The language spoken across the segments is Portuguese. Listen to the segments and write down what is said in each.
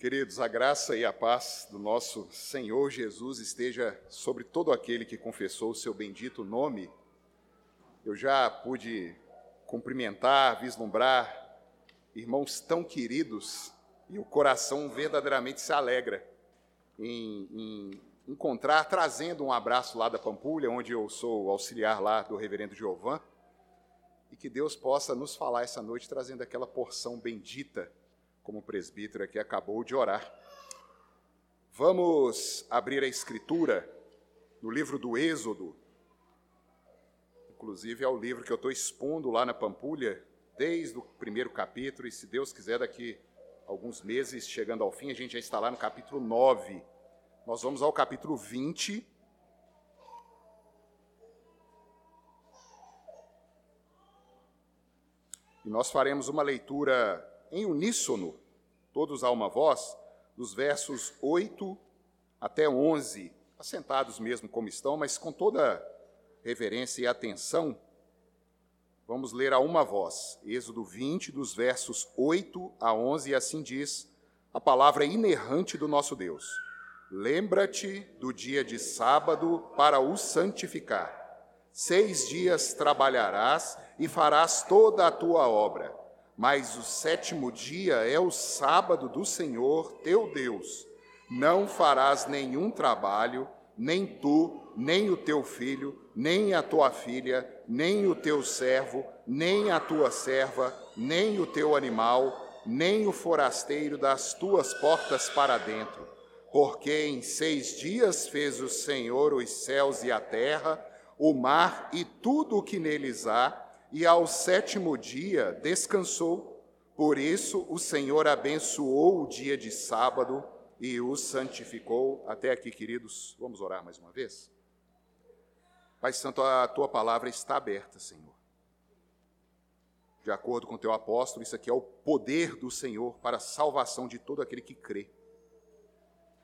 Queridos, a graça e a paz do nosso Senhor Jesus esteja sobre todo aquele que confessou o seu bendito nome. Eu já pude cumprimentar, vislumbrar irmãos tão queridos e o coração verdadeiramente se alegra em, em encontrar, trazendo um abraço lá da Pampulha, onde eu sou auxiliar lá do reverendo Giovan, e que Deus possa nos falar essa noite, trazendo aquela porção bendita, como o presbítero aqui acabou de orar. Vamos abrir a escritura no livro do Êxodo, inclusive é o livro que eu estou expondo lá na Pampulha, desde o primeiro capítulo, e se Deus quiser, daqui alguns meses, chegando ao fim, a gente já está lá no capítulo 9. Nós vamos ao capítulo 20, E nós faremos uma leitura em uníssono, todos a uma voz, dos versos 8 até 11, assentados mesmo como estão, mas com toda reverência e atenção. Vamos ler a uma voz. Êxodo 20, dos versos 8 a 11, e assim diz a palavra inerrante do nosso Deus. Lembra-te do dia de sábado para o santificar. Seis dias trabalharás e farás toda a tua obra. Mas o sétimo dia é o sábado do Senhor teu Deus. Não farás nenhum trabalho, nem tu, nem o teu filho, nem a tua filha, nem o teu servo, nem a tua serva, nem o teu animal, nem o forasteiro das tuas portas para dentro. Porque em seis dias fez o Senhor os céus e a terra, o mar e tudo o que neles há, e ao sétimo dia descansou. Por isso o Senhor abençoou o dia de sábado e o santificou. Até aqui, queridos, vamos orar mais uma vez? Pai Santo, a tua palavra está aberta, Senhor. De acordo com o teu apóstolo, isso aqui é o poder do Senhor para a salvação de todo aquele que crê.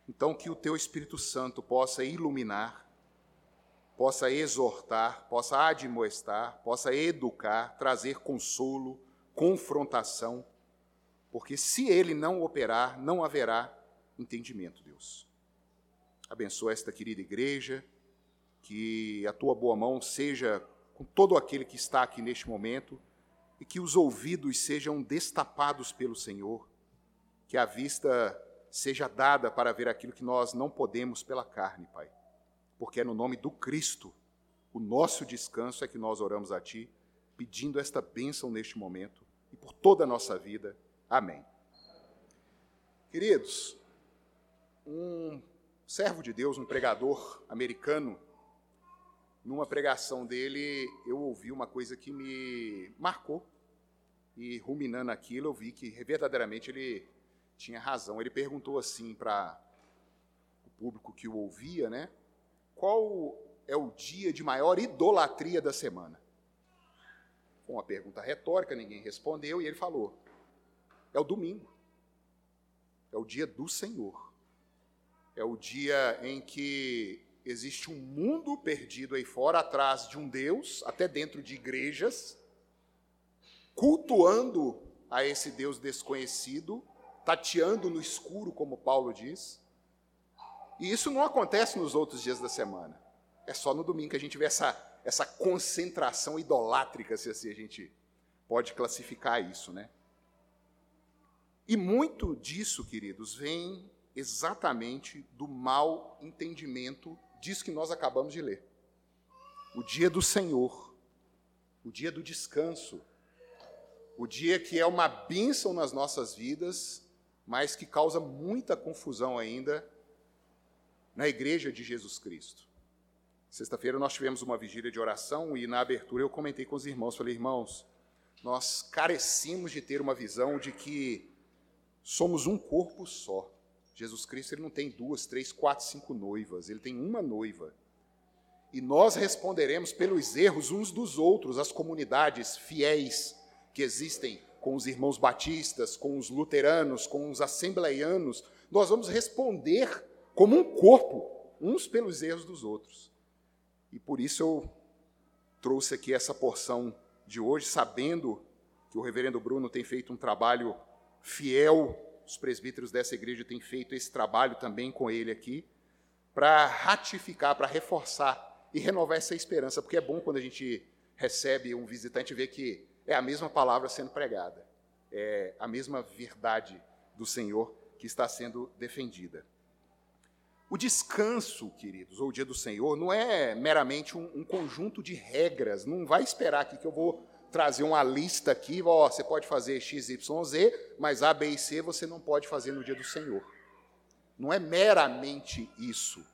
Então, que o teu Espírito Santo possa iluminar possa exortar, possa admoestar, possa educar, trazer consolo, confrontação, porque se ele não operar, não haverá entendimento, Deus. Abençoa esta querida igreja, que a tua boa mão seja com todo aquele que está aqui neste momento e que os ouvidos sejam destapados pelo Senhor, que a vista seja dada para ver aquilo que nós não podemos pela carne, Pai porque é no nome do Cristo, o nosso descanso é que nós oramos a Ti, pedindo esta bênção neste momento e por toda a nossa vida. Amém. Queridos, um servo de Deus, um pregador americano, numa pregação dele, eu ouvi uma coisa que me marcou. E ruminando aquilo, eu vi que verdadeiramente ele tinha razão. Ele perguntou assim para o público que o ouvia, né? Qual é o dia de maior idolatria da semana? Uma pergunta retórica, ninguém respondeu, e ele falou: é o domingo. É o dia do Senhor. É o dia em que existe um mundo perdido aí fora, atrás de um Deus, até dentro de igrejas, cultuando a esse Deus desconhecido, tateando no escuro, como Paulo diz, e isso não acontece nos outros dias da semana. É só no domingo que a gente vê essa, essa concentração idolátrica, se assim a gente pode classificar isso, né? E muito disso, queridos, vem exatamente do mau entendimento disso que nós acabamos de ler. O dia do Senhor, o dia do descanso, o dia que é uma bênção nas nossas vidas, mas que causa muita confusão ainda na igreja de Jesus Cristo. Sexta-feira nós tivemos uma vigília de oração e na abertura eu comentei com os irmãos, falei, irmãos, nós carecemos de ter uma visão de que somos um corpo só. Jesus Cristo ele não tem duas, três, quatro, cinco noivas, ele tem uma noiva. E nós responderemos pelos erros uns dos outros, as comunidades fiéis que existem com os irmãos batistas, com os luteranos, com os assembleianos, nós vamos responder como um corpo, uns pelos erros dos outros. E por isso eu trouxe aqui essa porção de hoje, sabendo que o reverendo Bruno tem feito um trabalho fiel os presbíteros dessa igreja têm feito esse trabalho também com ele aqui, para ratificar, para reforçar e renovar essa esperança, porque é bom quando a gente recebe um visitante ver que é a mesma palavra sendo pregada, é a mesma verdade do Senhor que está sendo defendida. O descanso, queridos, ou o dia do Senhor, não é meramente um, um conjunto de regras. Não vai esperar aqui que eu vou trazer uma lista aqui, ó, você pode fazer X, Y, Z, mas A, B e C você não pode fazer no dia do Senhor. Não é meramente isso.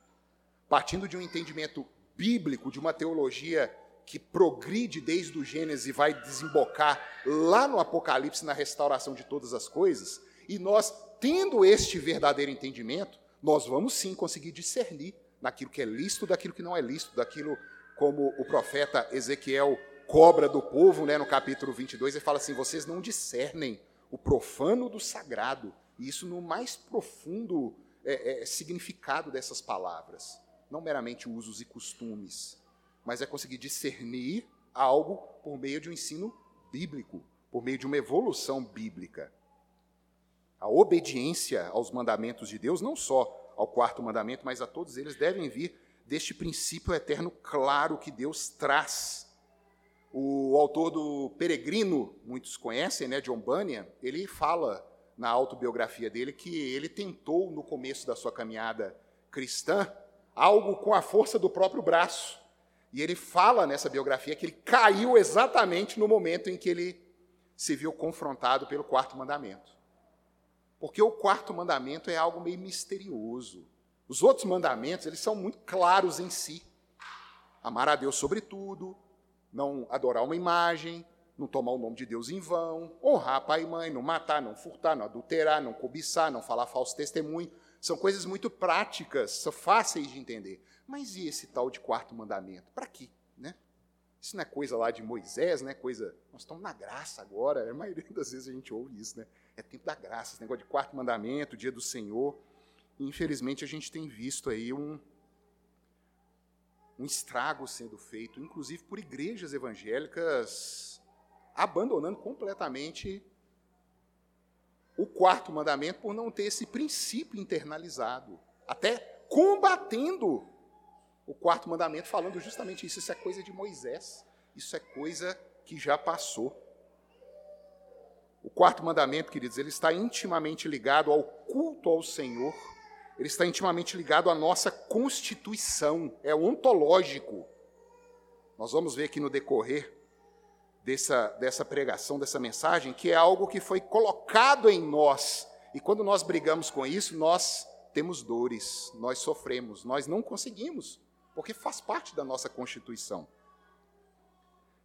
Partindo de um entendimento bíblico, de uma teologia que progride desde o Gênesis e vai desembocar lá no Apocalipse na restauração de todas as coisas, e nós, tendo este verdadeiro entendimento, nós vamos sim conseguir discernir naquilo que é lícito daquilo que não é lícito, daquilo como o profeta Ezequiel cobra do povo, né, no capítulo 22, ele fala assim: vocês não discernem o profano do sagrado, e isso no mais profundo é, é, significado dessas palavras, não meramente usos e costumes, mas é conseguir discernir algo por meio de um ensino bíblico, por meio de uma evolução bíblica. A obediência aos mandamentos de Deus, não só ao quarto mandamento, mas a todos eles, devem vir deste princípio eterno claro que Deus traz. O autor do Peregrino, muitos conhecem, né, John Bunyan, ele fala na autobiografia dele que ele tentou, no começo da sua caminhada cristã, algo com a força do próprio braço. E ele fala nessa biografia que ele caiu exatamente no momento em que ele se viu confrontado pelo quarto mandamento. Porque o quarto mandamento é algo meio misterioso. Os outros mandamentos, eles são muito claros em si. Amar a Deus sobre tudo, não adorar uma imagem, não tomar o nome de Deus em vão, honrar pai e mãe, não matar, não furtar, não adulterar, não cobiçar, não falar falso testemunho. São coisas muito práticas, são fáceis de entender. Mas e esse tal de quarto mandamento? Para quê? Né? Isso não é coisa lá de Moisés, né? Coisa. Nós estamos na graça agora. A maioria das vezes a gente ouve isso, né? é tempo da graça, esse negócio de quarto mandamento, dia do Senhor. E, infelizmente, a gente tem visto aí um, um estrago sendo feito, inclusive por igrejas evangélicas abandonando completamente o quarto mandamento por não ter esse princípio internalizado, até combatendo o quarto mandamento, falando justamente isso. Isso é coisa de Moisés, isso é coisa que já passou. O quarto mandamento, queridos, ele está intimamente ligado ao culto ao Senhor, ele está intimamente ligado à nossa constituição, é ontológico. Nós vamos ver aqui no decorrer dessa, dessa pregação, dessa mensagem, que é algo que foi colocado em nós, e quando nós brigamos com isso, nós temos dores, nós sofremos, nós não conseguimos, porque faz parte da nossa constituição.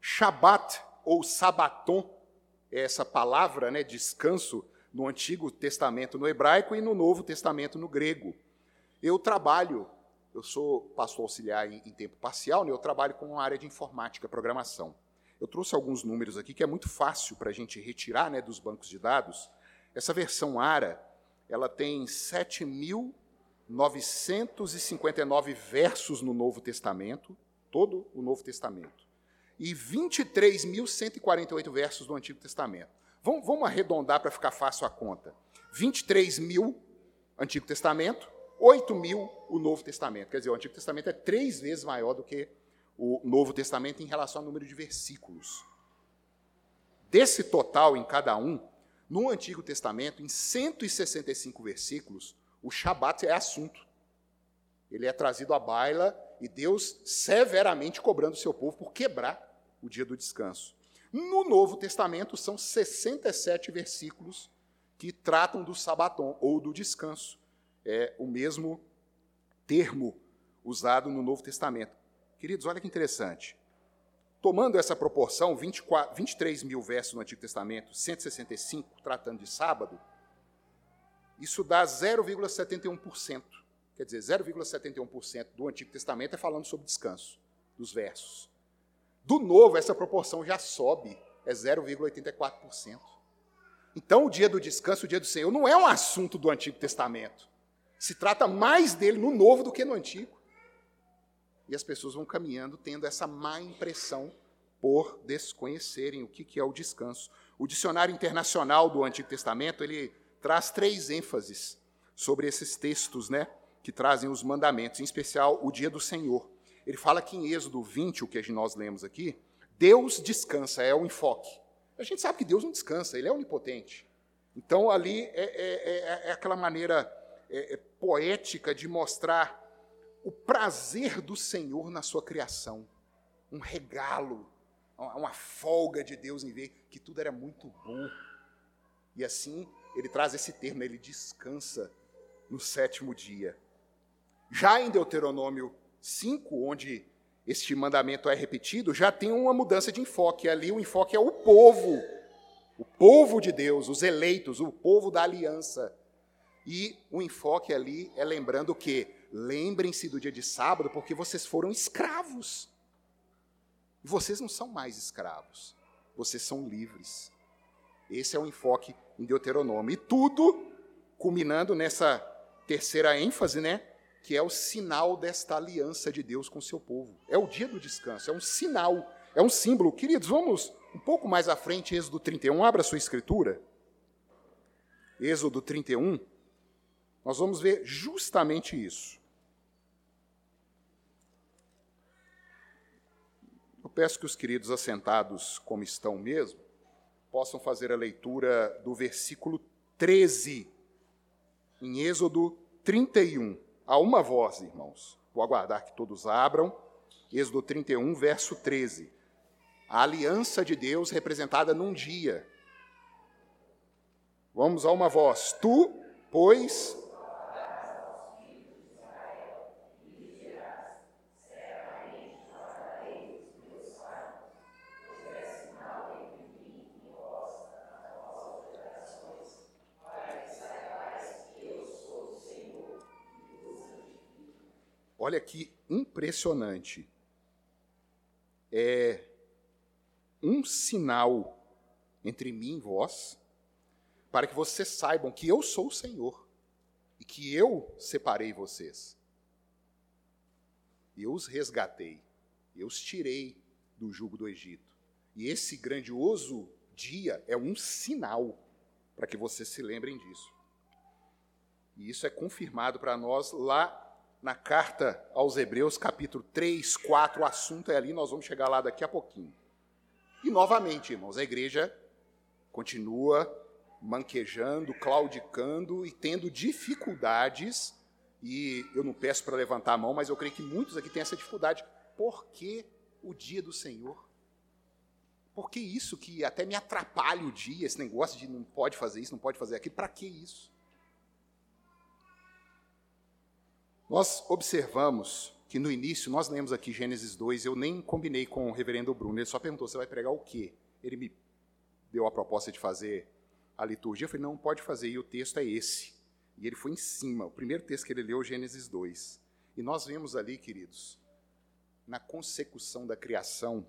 Shabat ou sabaton essa palavra, né, descanso, no Antigo Testamento no hebraico e no Novo Testamento no grego. Eu trabalho, eu sou pastor auxiliar em, em tempo parcial, né, eu trabalho com a área de informática, programação. Eu trouxe alguns números aqui que é muito fácil para a gente retirar né, dos bancos de dados. Essa versão ARA, ela tem 7.959 versos no Novo Testamento, todo o Novo Testamento e 23.148 versos do Antigo Testamento. Vamos, vamos arredondar para ficar fácil a conta. 23 mil Antigo Testamento, 8 mil o Novo Testamento. Quer dizer, o Antigo Testamento é três vezes maior do que o Novo Testamento em relação ao número de versículos. Desse total em cada um, no Antigo Testamento, em 165 versículos, o Shabat é assunto. Ele é trazido à baila e Deus severamente cobrando o seu povo por quebrar o dia do descanso. No Novo Testamento, são 67 versículos que tratam do sabaton ou do descanso. É o mesmo termo usado no Novo Testamento. Queridos, olha que interessante. Tomando essa proporção, 24, 23 mil versos no Antigo Testamento, 165 tratando de sábado, isso dá 0,71%. Quer dizer, 0,71% do Antigo Testamento é falando sobre descanso, dos versos. Do novo, essa proporção já sobe, é 0,84%. Então, o dia do descanso, o dia do Senhor, não é um assunto do Antigo Testamento. Se trata mais dele no novo do que no antigo. E as pessoas vão caminhando tendo essa má impressão por desconhecerem o que é o descanso. O dicionário internacional do Antigo Testamento, ele traz três ênfases sobre esses textos, né, que trazem os mandamentos, em especial o dia do Senhor. Ele fala que em Êxodo 20, o que nós lemos aqui, Deus descansa, é o enfoque. A gente sabe que Deus não descansa, ele é onipotente. Então, ali é, é, é, é aquela maneira é, é poética de mostrar o prazer do Senhor na sua criação. Um regalo, uma folga de Deus em ver que tudo era muito bom. E assim, ele traz esse termo, ele descansa no sétimo dia. Já em Deuteronômio 5, onde este mandamento é repetido, já tem uma mudança de enfoque. Ali o enfoque é o povo, o povo de Deus, os eleitos, o povo da aliança. E o enfoque ali é lembrando que lembrem-se do dia de sábado, porque vocês foram escravos. Vocês não são mais escravos, vocês são livres. Esse é o enfoque em Deuteronômio. E tudo culminando nessa terceira ênfase, né? Que é o sinal desta aliança de Deus com o seu povo. É o dia do descanso, é um sinal, é um símbolo. Queridos, vamos um pouco mais à frente, Êxodo 31. Abra sua escritura. Êxodo 31. Nós vamos ver justamente isso. Eu peço que os queridos assentados, como estão mesmo, possam fazer a leitura do versículo 13, em Êxodo 31. A uma voz, irmãos. Vou aguardar que todos abram. Êxodo 31, verso 13. A aliança de Deus representada num dia. Vamos a uma voz. Tu, pois, Olha que impressionante. É um sinal entre mim e vós, para que vocês saibam que eu sou o Senhor e que eu separei vocês. Eu os resgatei, eu os tirei do jugo do Egito. E esse grandioso dia é um sinal para que vocês se lembrem disso. E isso é confirmado para nós lá na carta aos Hebreus, capítulo 3, 4, o assunto é ali, nós vamos chegar lá daqui a pouquinho. E novamente, irmãos, a igreja continua manquejando, claudicando e tendo dificuldades, e eu não peço para levantar a mão, mas eu creio que muitos aqui têm essa dificuldade. Por que o dia do Senhor? Por que isso que até me atrapalha o dia, esse negócio de não pode fazer isso, não pode fazer aquilo? Para que isso? Nós observamos que no início, nós lemos aqui Gênesis 2, eu nem combinei com o reverendo Bruno, ele só perguntou, você vai pregar o quê? Ele me deu a proposta de fazer a liturgia, eu falei, não, pode fazer, e o texto é esse. E ele foi em cima, o primeiro texto que ele leu, Gênesis 2. E nós vemos ali, queridos, na consecução da criação,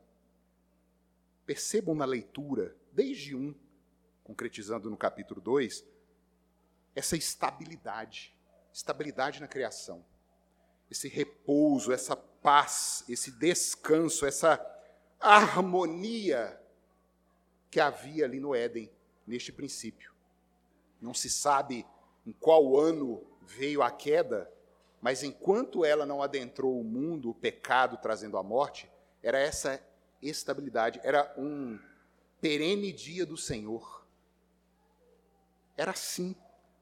percebam na leitura, desde um, concretizando no capítulo 2, essa estabilidade estabilidade na criação, esse repouso, essa paz, esse descanso, essa harmonia que havia ali no Éden, neste princípio. Não se sabe em qual ano veio a queda, mas enquanto ela não adentrou o mundo, o pecado trazendo a morte, era essa estabilidade, era um perene dia do Senhor. Era assim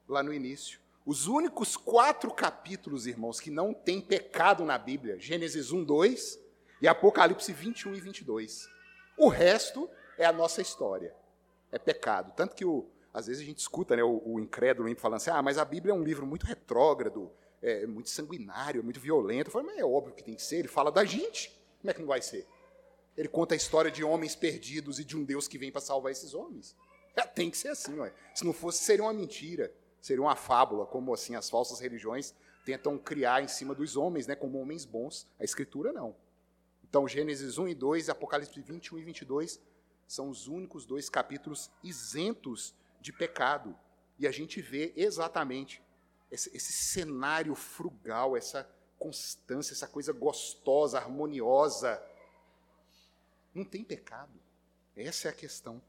lá no início. Os únicos quatro capítulos, irmãos, que não tem pecado na Bíblia, Gênesis 1, 2 e Apocalipse 21 e 22. O resto é a nossa história, é pecado. Tanto que, o, às vezes, a gente escuta né, o, o incrédulo falando assim, ah, mas a Bíblia é um livro muito retrógrado, é muito sanguinário, muito violento. Eu falo, mas é óbvio que tem que ser, ele fala da gente, como é que não vai ser? Ele conta a história de homens perdidos e de um Deus que vem para salvar esses homens. É, tem que ser assim, ué. se não fosse, seria uma mentira seria uma fábula, como assim as falsas religiões tentam criar em cima dos homens, né, como homens bons. A Escritura não. Então, Gênesis 1 e 2, Apocalipse 21 e 22 são os únicos dois capítulos isentos de pecado. E a gente vê exatamente esse, esse cenário frugal, essa constância, essa coisa gostosa, harmoniosa. Não tem pecado. Essa é a questão.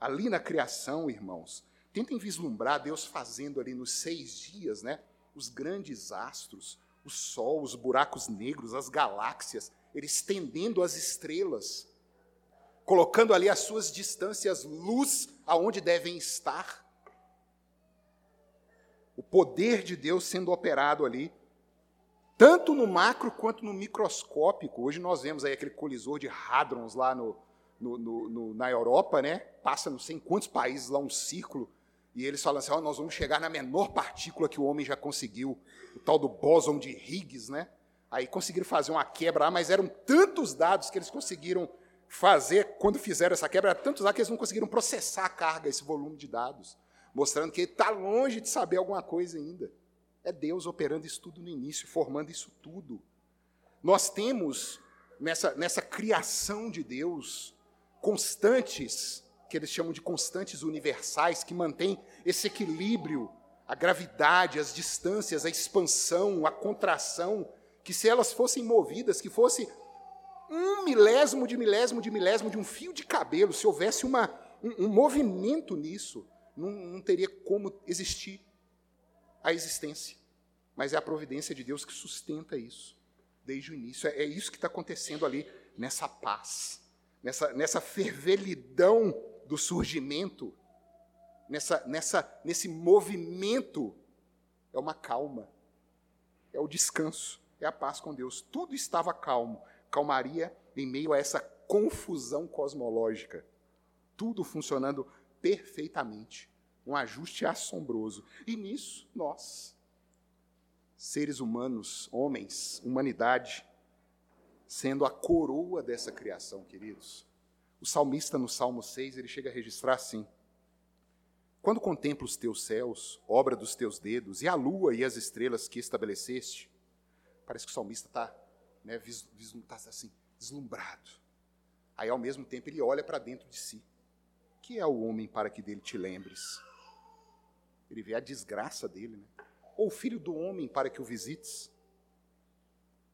Ali na criação, irmãos, Tentem vislumbrar Deus fazendo ali nos seis dias, né? Os grandes astros, o Sol, os buracos negros, as galáxias, ele estendendo as estrelas, colocando ali as suas distâncias luz aonde devem estar. O poder de Deus sendo operado ali, tanto no macro quanto no microscópico. Hoje nós vemos aí aquele colisor de hadrons lá no, no, no, na Europa, né? Passa não sei em quantos países lá um círculo e eles falam assim: oh, nós vamos chegar na menor partícula que o homem já conseguiu, o tal do bóson de Higgs, né? Aí conseguiram fazer uma quebra mas eram tantos dados que eles conseguiram fazer quando fizeram essa quebra, eram tantos dados que eles não conseguiram processar a carga, esse volume de dados, mostrando que está longe de saber alguma coisa ainda. É Deus operando isso tudo no início, formando isso tudo. Nós temos nessa, nessa criação de Deus constantes que eles chamam de constantes universais, que mantêm esse equilíbrio, a gravidade, as distâncias, a expansão, a contração, que se elas fossem movidas, que fosse um milésimo de milésimo de milésimo de um fio de cabelo, se houvesse uma, um, um movimento nisso, não, não teria como existir a existência. Mas é a providência de Deus que sustenta isso, desde o início. É, é isso que está acontecendo ali, nessa paz, nessa, nessa fervelidão do surgimento, nessa, nessa, nesse movimento, é uma calma, é o descanso, é a paz com Deus. Tudo estava calmo, calmaria em meio a essa confusão cosmológica, tudo funcionando perfeitamente, um ajuste assombroso. E nisso, nós, seres humanos, homens, humanidade, sendo a coroa dessa criação, queridos. O salmista, no Salmo 6, ele chega a registrar assim: Quando contemplo os teus céus, obra dos teus dedos, e a lua e as estrelas que estabeleceste, parece que o salmista está né, tá assim, deslumbrado. Aí, ao mesmo tempo, ele olha para dentro de si. Que é o homem para que dele te lembres? Ele vê a desgraça dele, né? Ou filho do homem para que o visites?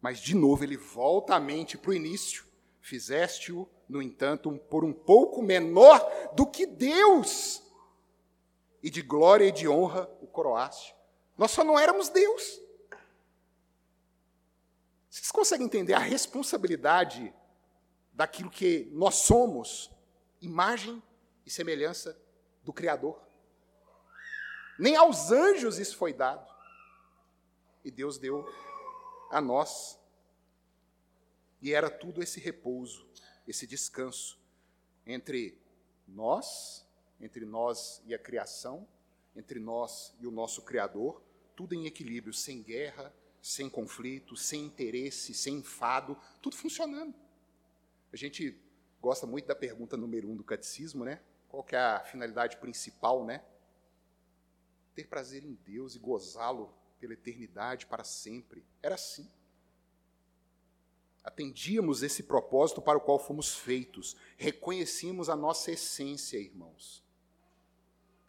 Mas, de novo, ele volta a mente para o início. Fizeste-o no entanto, por um pouco menor do que Deus. E de glória e de honra o coroaste. Nós só não éramos Deus. Vocês conseguem entender a responsabilidade daquilo que nós somos, imagem e semelhança do Criador? Nem aos anjos isso foi dado. E Deus deu a nós. E era tudo esse repouso esse descanso entre nós, entre nós e a criação, entre nós e o nosso Criador, tudo em equilíbrio, sem guerra, sem conflito, sem interesse, sem enfado, tudo funcionando. A gente gosta muito da pergunta número um do catecismo, né? Qual que é a finalidade principal, né? Ter prazer em Deus e gozá-lo pela eternidade para sempre. Era assim atendíamos esse propósito para o qual fomos feitos, reconhecíamos a nossa essência, irmãos.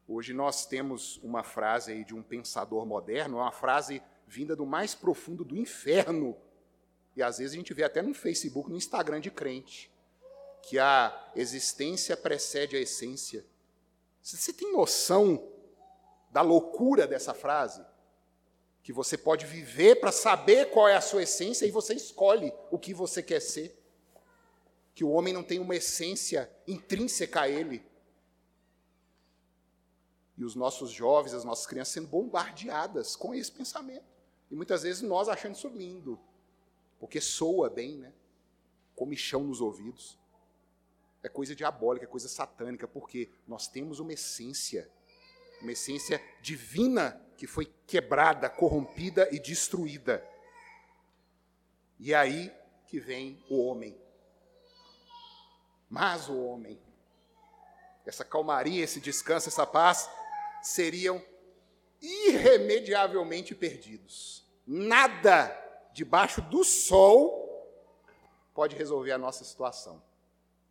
Hoje nós temos uma frase aí de um pensador moderno, uma frase vinda do mais profundo do inferno, e às vezes a gente vê até no Facebook, no Instagram de crente, que a existência precede a essência. Você tem noção da loucura dessa frase? Que você pode viver para saber qual é a sua essência e você escolhe o que você quer ser. Que o homem não tem uma essência intrínseca a ele. E os nossos jovens, as nossas crianças sendo bombardeadas com esse pensamento. E muitas vezes nós achando isso lindo, porque soa bem, né? Comichão nos ouvidos. É coisa diabólica, é coisa satânica, porque nós temos uma essência, uma essência divina que foi quebrada, corrompida e destruída. E é aí que vem o homem. Mas o homem, essa calmaria, esse descanso, essa paz, seriam irremediavelmente perdidos. Nada debaixo do sol pode resolver a nossa situação.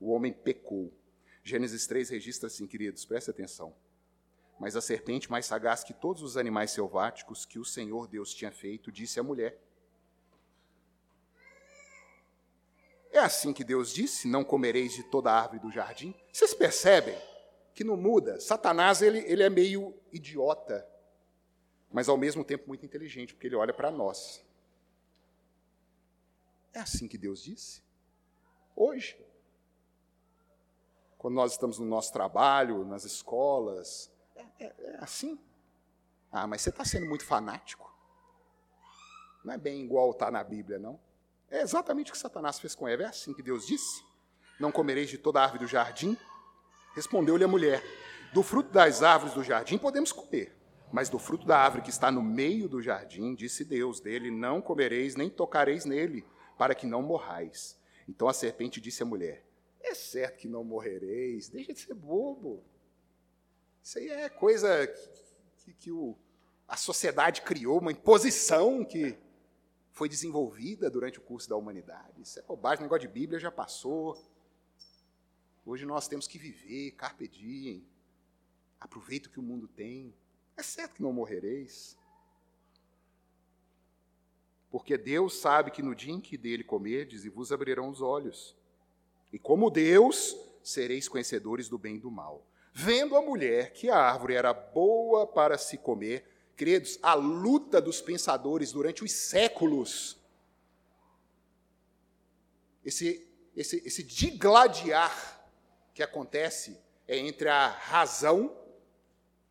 O homem pecou. Gênesis 3 registra assim, queridos, preste atenção. Mas a serpente, mais sagaz que todos os animais selváticos que o Senhor Deus tinha feito, disse à mulher: É assim que Deus disse: Não comereis de toda árvore do jardim? Vocês percebem que não muda. Satanás ele, ele é meio idiota, mas ao mesmo tempo muito inteligente, porque ele olha para nós. É assim que Deus disse. Hoje. Quando nós estamos no nosso trabalho, nas escolas, é, é, assim. Ah, mas você está sendo muito fanático. Não é bem igual está na Bíblia, não. É exatamente o que Satanás fez com Eva. É assim que Deus disse: Não comereis de toda árvore do jardim. Respondeu-lhe a mulher: Do fruto das árvores do jardim podemos comer, mas do fruto da árvore que está no meio do jardim, disse Deus: Dele não comereis nem tocareis nele, para que não morrais. Então a serpente disse à mulher: É certo que não morrereis, deixa de ser bobo. Isso aí é coisa que, que, que o, a sociedade criou, uma imposição que foi desenvolvida durante o curso da humanidade. Isso é bobagem, negócio de Bíblia já passou. Hoje nós temos que viver, carpe diem, aproveita o que o mundo tem. É certo que não morrereis. Porque Deus sabe que no dia em que dele comerdes, e vos abrirão os olhos. E como Deus, sereis conhecedores do bem e do mal. Vendo a mulher que a árvore era boa para se comer, Queridos, a luta dos pensadores durante os séculos, esse, esse, esse digladiar que acontece é entre a razão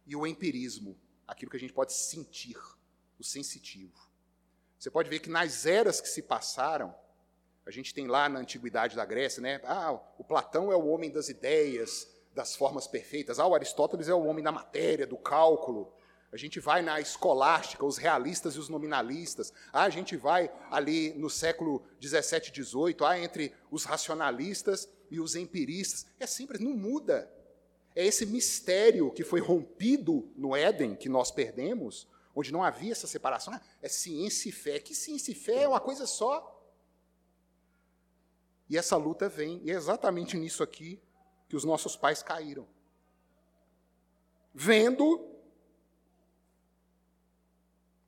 e o empirismo, aquilo que a gente pode sentir, o sensitivo. Você pode ver que nas eras que se passaram, a gente tem lá na antiguidade da Grécia, né? Ah, o Platão é o homem das ideias, das formas perfeitas. Ah, o Aristóteles é o homem da matéria, do cálculo. A gente vai na escolástica, os realistas e os nominalistas. Ah, a gente vai ali no século 17, 18, ah, entre os racionalistas e os empiristas. É simples, não muda. É esse mistério que foi rompido no Éden, que nós perdemos, onde não havia essa separação. Ah, é ciência e fé. Que ciência e fé é uma coisa só. E essa luta vem, e é exatamente nisso aqui que os nossos pais caíram. Vendo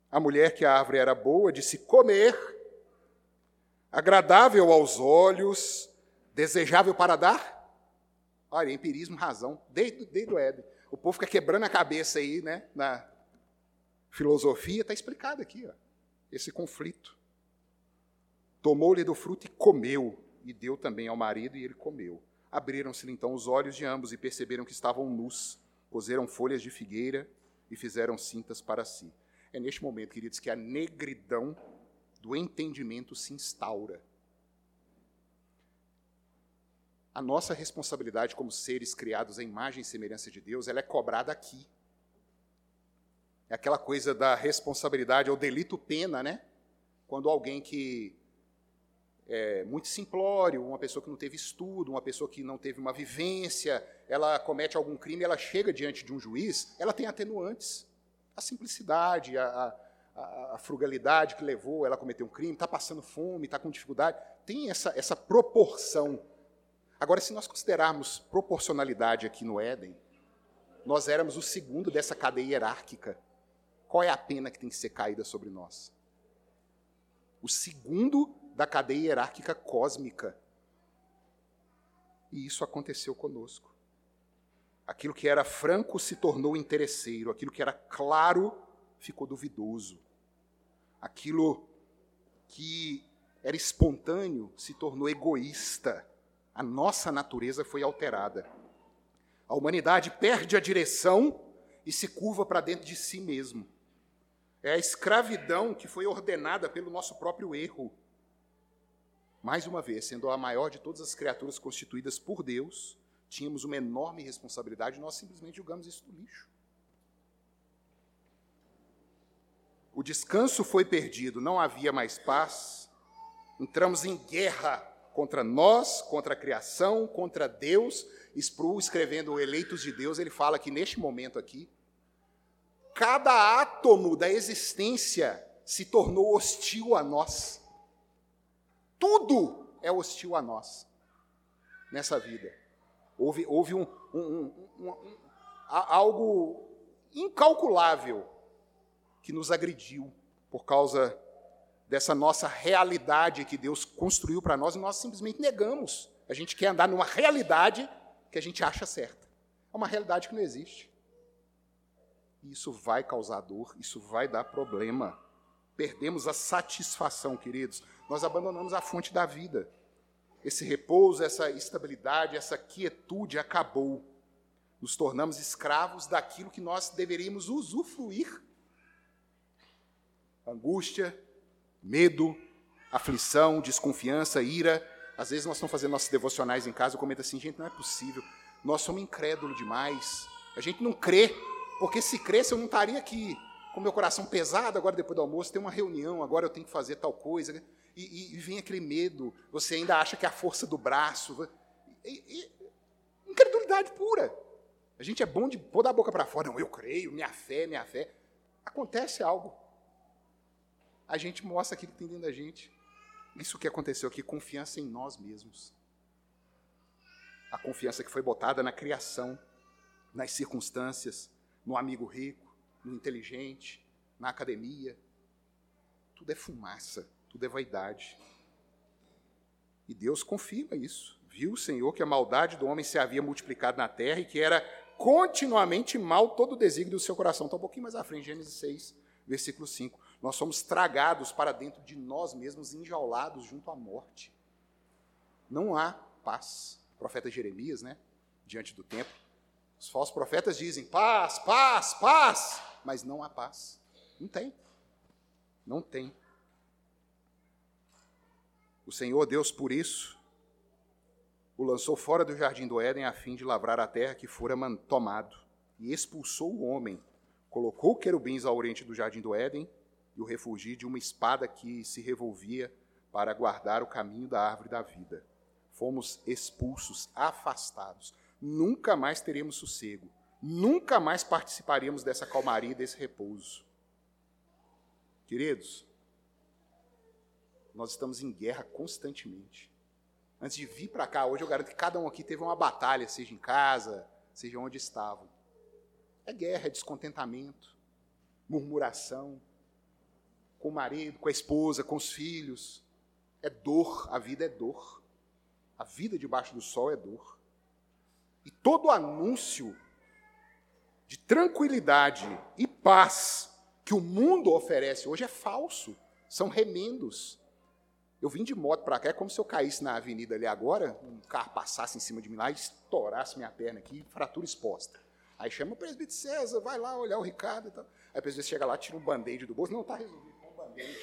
a mulher que a árvore era boa de se comer, agradável aos olhos, desejável para dar? Olha, empirismo, razão, desde, desde o Éden. O povo fica quebrando a cabeça aí, né, na filosofia, está explicado aqui, ó, esse conflito. Tomou-lhe do fruto e comeu, e deu também ao marido, e ele comeu. Abriram-se então os olhos de ambos e perceberam que estavam nus, cozeram folhas de figueira e fizeram cintas para si. É neste momento, queridos, que a negridão do entendimento se instaura. A nossa responsabilidade como seres criados à imagem e semelhança de Deus, ela é cobrada aqui. É aquela coisa da responsabilidade, ou delito pena, né? Quando alguém que é muito simplório, uma pessoa que não teve estudo, uma pessoa que não teve uma vivência, ela comete algum crime, ela chega diante de um juiz, ela tem atenuantes a simplicidade, a, a, a, frugalidade que levou ela a cometer um crime, está passando fome, está com dificuldade, tem essa, essa proporção. Agora, se nós considerarmos proporcionalidade aqui no Éden, nós éramos o segundo dessa cadeia hierárquica. Qual é a pena que tem que ser caída sobre nós? O segundo da cadeia hierárquica cósmica. E isso aconteceu conosco. Aquilo que era franco se tornou interesseiro, aquilo que era claro ficou duvidoso. Aquilo que era espontâneo se tornou egoísta. A nossa natureza foi alterada. A humanidade perde a direção e se curva para dentro de si mesmo. É a escravidão que foi ordenada pelo nosso próprio erro. Mais uma vez, sendo a maior de todas as criaturas constituídas por Deus, tínhamos uma enorme responsabilidade, nós simplesmente jogamos isso no lixo. O descanso foi perdido, não havia mais paz. Entramos em guerra contra nós, contra a criação, contra Deus. Sproul, escrevendo Eleitos de Deus, ele fala que neste momento aqui, cada átomo da existência se tornou hostil a nós. Tudo é hostil a nós nessa vida. Houve, houve um, um, um, algo incalculável que nos agrediu por causa dessa nossa realidade que Deus construiu para nós e nós simplesmente negamos. A gente quer andar numa realidade que a gente acha certa. É uma realidade que não existe. E isso vai causar dor, isso vai dar problema. Perdemos a satisfação, queridos. Nós abandonamos a fonte da vida. Esse repouso, essa estabilidade, essa quietude acabou. Nos tornamos escravos daquilo que nós deveríamos usufruir. Angústia, medo, aflição, desconfiança, ira. Às vezes nós estamos fazendo nossos devocionais em casa e comenta assim, gente, não é possível. Nós somos incrédulos demais. A gente não crê, porque se cresce eu não estaria aqui com meu coração pesado agora depois do almoço, tem uma reunião, agora eu tenho que fazer tal coisa. E, e, e vem aquele medo, você ainda acha que é a força do braço. E, incredulidade pura. A gente é bom de pôr da boca para fora. Não, eu creio, minha fé, minha fé. Acontece algo. A gente mostra aquilo que tem dentro da gente. Isso que aconteceu aqui, confiança em nós mesmos. A confiança que foi botada na criação, nas circunstâncias, no amigo rico, no inteligente, na academia. Tudo é fumaça, tudo é vaidade. E Deus confirma isso. Viu o Senhor que a maldade do homem se havia multiplicado na terra e que era continuamente mal todo o desígnio do seu coração. Está um pouquinho mais à frente, Gênesis 6, versículo 5. Nós somos tragados para dentro de nós mesmos, enjaulados junto à morte. Não há paz. O profeta Jeremias, né, diante do templo, os falsos profetas dizem paz, paz, paz, mas não há paz. Não tem. Não tem. O Senhor Deus, por isso, o lançou fora do jardim do Éden a fim de lavrar a terra que fora tomado, e expulsou o homem, colocou querubins ao oriente do jardim do Éden e o refugiu de uma espada que se revolvia para guardar o caminho da árvore da vida. Fomos expulsos, afastados. Nunca mais teremos sossego. Nunca mais participaremos dessa calmaria desse repouso. Queridos, nós estamos em guerra constantemente. Antes de vir para cá, hoje eu garanto que cada um aqui teve uma batalha, seja em casa, seja onde estavam. É guerra, é descontentamento, murmuração, com o marido, com a esposa, com os filhos. É dor, a vida é dor. A vida debaixo do sol é dor. E todo anúncio de tranquilidade e paz que o mundo oferece hoje é falso. São remendos. Eu vim de moto para cá, é como se eu caísse na avenida ali agora, um carro passasse em cima de mim lá e estourasse minha perna aqui, fratura exposta. Aí chama o presbítero César, vai lá olhar o Ricardo e tal. Aí o presbítero chega lá, tira um band-aid do bolso. Não, está resolvido, com um band-aid.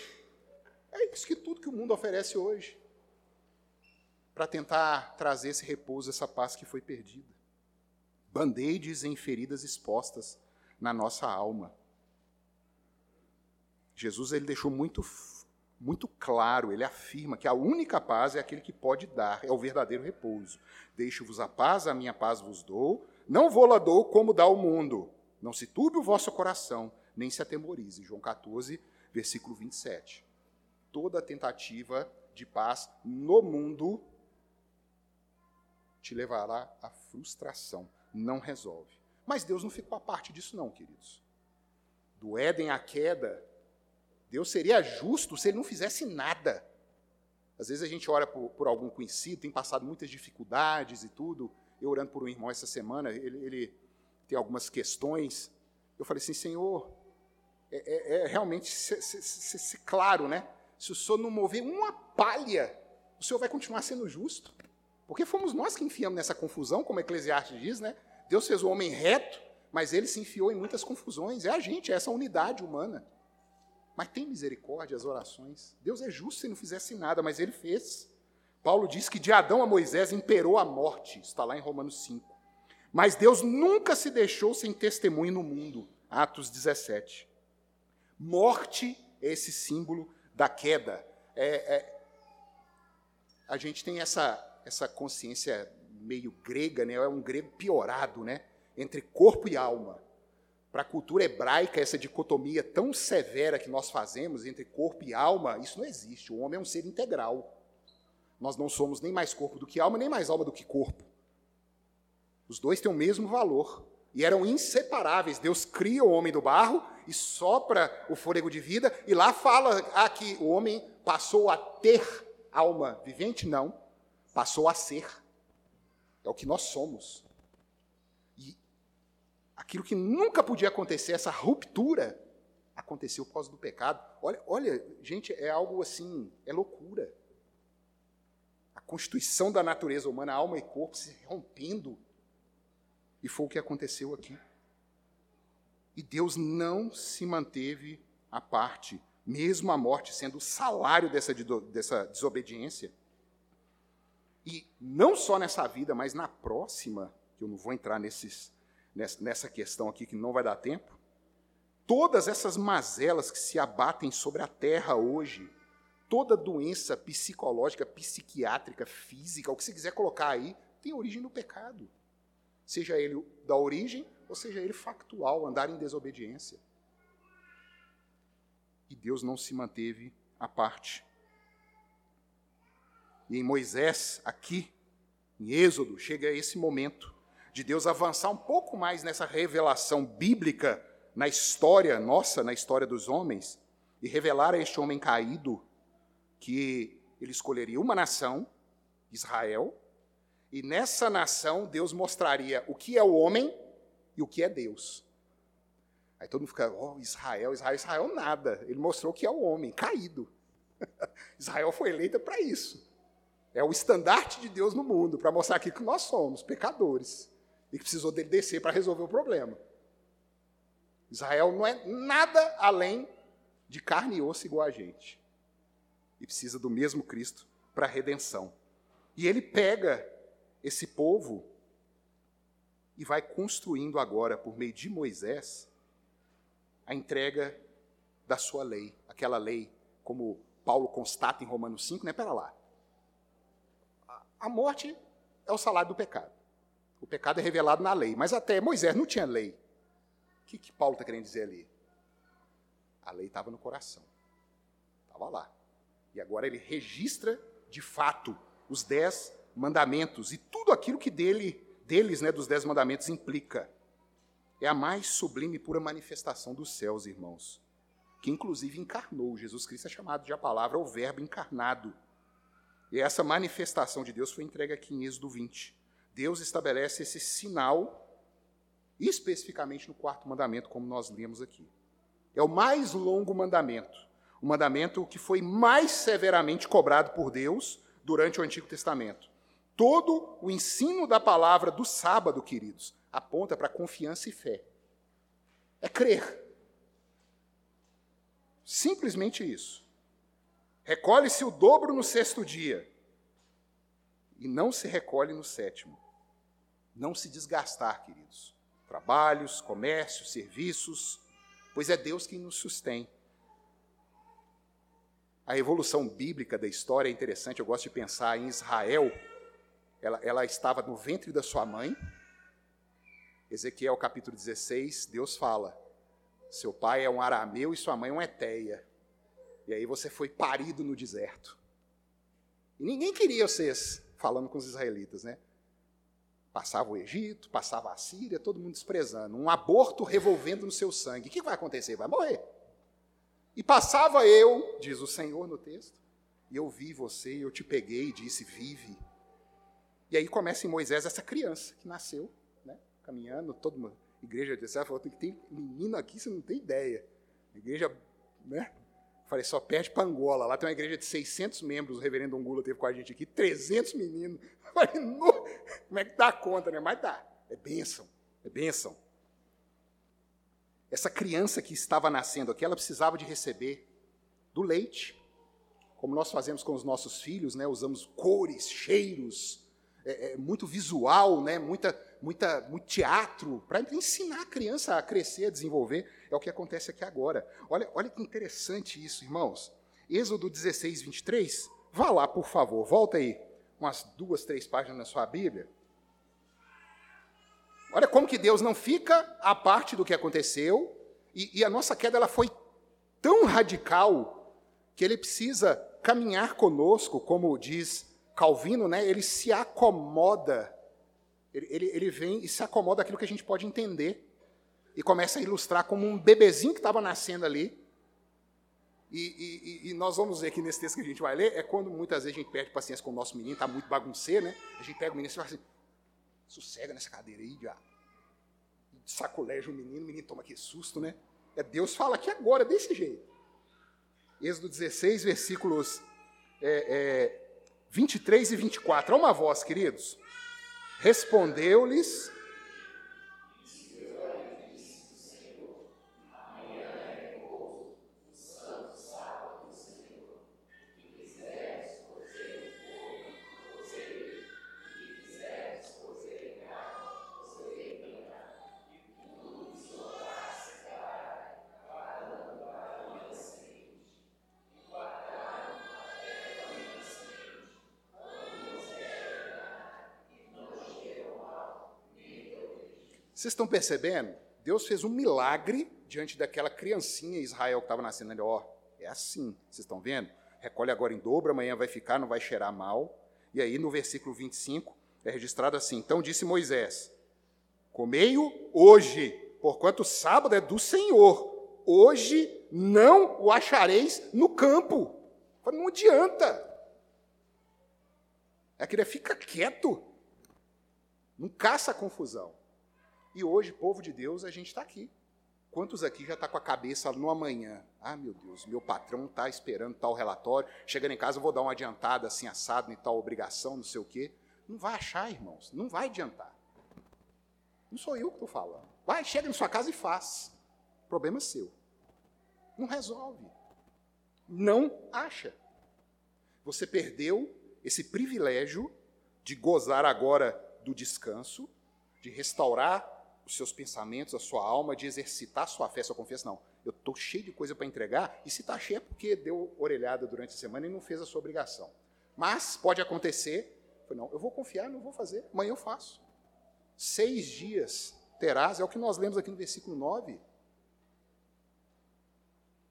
É isso que tudo que o mundo oferece hoje. Para tentar trazer esse repouso, essa paz que foi perdida. Band-aids em feridas expostas na nossa alma. Jesus ele deixou muito muito claro, ele afirma que a única paz é aquele que pode dar, é o verdadeiro repouso. Deixo-vos a paz, a minha paz vos dou, não vou lá dou como dá o mundo. Não se turbe o vosso coração, nem se atemorize. João 14, versículo 27. Toda tentativa de paz no mundo te levará à frustração, não resolve. Mas Deus não ficou a parte disso não, queridos. Do Éden à queda, Deus seria justo se ele não fizesse nada. Às vezes a gente ora por, por algum conhecido, tem passado muitas dificuldades e tudo. Eu orando por um irmão essa semana, ele, ele tem algumas questões. Eu falei assim, Senhor, é, é, é realmente ser, ser, ser claro, né? Se o Senhor não mover uma palha, o Senhor vai continuar sendo justo. Porque fomos nós que enfiamos nessa confusão, como Eclesiastes diz, né? Deus fez o homem reto, mas ele se enfiou em muitas confusões. É a gente, é essa unidade humana. Mas tem misericórdia as orações. Deus é justo se não fizesse nada, mas ele fez. Paulo diz que de Adão a Moisés imperou a morte, está lá em Romanos 5. Mas Deus nunca se deixou sem testemunho no mundo. Atos 17. Morte é esse símbolo da queda. É, é, a gente tem essa, essa consciência meio grega, né? é um grego piorado, né? entre corpo e alma. Para a cultura hebraica, essa dicotomia tão severa que nós fazemos entre corpo e alma, isso não existe. O homem é um ser integral. Nós não somos nem mais corpo do que alma, nem mais alma do que corpo. Os dois têm o mesmo valor e eram inseparáveis. Deus cria o homem do barro e sopra o fôlego de vida, e lá fala ah, que o homem passou a ter alma vivente? Não, passou a ser. É o que nós somos. aquilo que nunca podia acontecer, essa ruptura, aconteceu por causa do pecado. Olha, olha, gente, é algo assim, é loucura. A constituição da natureza humana, alma e corpo se rompendo. E foi o que aconteceu aqui. E Deus não se manteve à parte, mesmo a morte sendo o salário dessa, dessa desobediência. E não só nessa vida, mas na próxima, que eu não vou entrar nesses, nessa questão aqui que não vai dar tempo, todas essas mazelas que se abatem sobre a terra hoje, toda doença psicológica, psiquiátrica, física, o que você quiser colocar aí, tem origem no pecado. Seja ele da origem, ou seja ele factual, andar em desobediência. E Deus não se manteve à parte. E em Moisés, aqui, em Êxodo, chega esse momento de Deus avançar um pouco mais nessa revelação bíblica na história nossa, na história dos homens, e revelar a este homem caído que ele escolheria uma nação, Israel, e nessa nação Deus mostraria o que é o homem e o que é Deus. Aí todo mundo fica, oh, Israel, Israel, Israel nada. Ele mostrou que é o homem, caído. Israel foi eleita para isso. É o estandarte de Deus no mundo, para mostrar aqui que nós somos pecadores e que precisou dele descer para resolver o problema. Israel não é nada além de carne e osso igual a gente. E precisa do mesmo Cristo para a redenção. E ele pega esse povo e vai construindo agora, por meio de Moisés, a entrega da sua lei. Aquela lei, como Paulo constata em Romanos 5, né? Pera lá. A morte é o salário do pecado. O pecado é revelado na lei. Mas até Moisés não tinha lei. O que, que Paulo está querendo dizer ali? A lei estava no coração. Estava lá. E agora ele registra de fato os dez mandamentos e tudo aquilo que dele, deles, né, dos dez mandamentos, implica. É a mais sublime e pura manifestação dos céus, irmãos. Que inclusive encarnou. Jesus Cristo é chamado de a palavra, o verbo encarnado. E essa manifestação de Deus foi entregue aqui em Êxodo 20. Deus estabelece esse sinal, especificamente no quarto mandamento, como nós lemos aqui. É o mais longo mandamento, o mandamento que foi mais severamente cobrado por Deus durante o Antigo Testamento. Todo o ensino da palavra do sábado, queridos, aponta para confiança e fé. É crer. Simplesmente isso. Recolhe-se o dobro no sexto dia, e não se recolhe no sétimo. Não se desgastar, queridos. Trabalhos, comércios, serviços, pois é Deus quem nos sustém. A evolução bíblica da história é interessante, eu gosto de pensar em Israel. Ela, ela estava no ventre da sua mãe. Ezequiel capítulo 16, Deus fala: Seu pai é um arameu e sua mãe é uma eteia. E aí você foi parido no deserto. E ninguém queria vocês falando com os israelitas, né? Passava o Egito, passava a Síria, todo mundo desprezando. Um aborto revolvendo no seu sangue. O que vai acontecer? Vai morrer. E passava eu, diz o Senhor no texto, e eu vi você, eu te peguei e disse: Vive. E aí começa em Moisés essa criança que nasceu, né, caminhando, toda uma igreja de falou: tem menino aqui, você não tem ideia. igreja, né, Falei, só perde para Angola. Lá tem uma igreja de 600 membros, o reverendo Angula teve com a gente aqui, 300 meninos. Falei, no, como é que dá conta, né? Mas dá. É bênção, é bênção. Essa criança que estava nascendo aqui, ela precisava de receber do leite, como nós fazemos com os nossos filhos, né? Usamos cores, cheiros, é, é muito visual, né? Muita, muita, muito teatro para ensinar a criança a crescer, a desenvolver. É o que acontece aqui agora. Olha, olha que interessante isso, irmãos. Êxodo 16, 23. Vá lá, por favor, volta aí umas duas, três páginas na sua Bíblia. Olha como que Deus não fica à parte do que aconteceu, e, e a nossa queda ela foi tão radical que ele precisa caminhar conosco, como diz Calvino, né? ele se acomoda, ele, ele, ele vem e se acomoda aquilo que a gente pode entender e começa a ilustrar como um bebezinho que estava nascendo ali. E, e, e, nós vamos ver aqui nesse texto que a gente vai ler, é quando muitas vezes a gente perde paciência com o nosso menino, está muito bagunceiro, né? A gente pega o menino e fala assim, sossega nessa cadeira aí, diabo. Sacolege o menino, o menino toma que susto, né? É Deus fala aqui agora, desse jeito. Êxodo 16, versículos é, é, 23 e 24. Há uma voz, queridos. Respondeu-lhes Vocês estão percebendo? Deus fez um milagre diante daquela criancinha Israel que estava nascendo ali. Ó, é assim, vocês estão vendo? Recolhe agora em dobro, amanhã vai ficar, não vai cheirar mal. E aí no versículo 25 é registrado assim: Então disse Moisés: Comei-o hoje, porquanto o sábado é do Senhor. Hoje não o achareis no campo. Não adianta. É que ele fica quieto. Não caça a confusão. E hoje, povo de Deus, a gente está aqui. Quantos aqui já está com a cabeça no amanhã? Ah, meu Deus, meu patrão está esperando tal relatório. Chegando em casa, eu vou dar uma adiantada assim, assado em tal obrigação, não sei o quê. Não vai achar, irmãos. Não vai adiantar. Não sou eu que estou falando. Vai, chega na sua casa e faz. Problema é seu. Não resolve. Não acha. Você perdeu esse privilégio de gozar agora do descanso, de restaurar os seus pensamentos, a sua alma, de exercitar a sua fé, sua confiança. Não, eu estou cheio de coisa para entregar, e se está cheio é porque deu orelhada durante a semana e não fez a sua obrigação. Mas pode acontecer, não, eu vou confiar, não vou fazer, amanhã eu faço. Seis dias terás, é o que nós lemos aqui no versículo 9.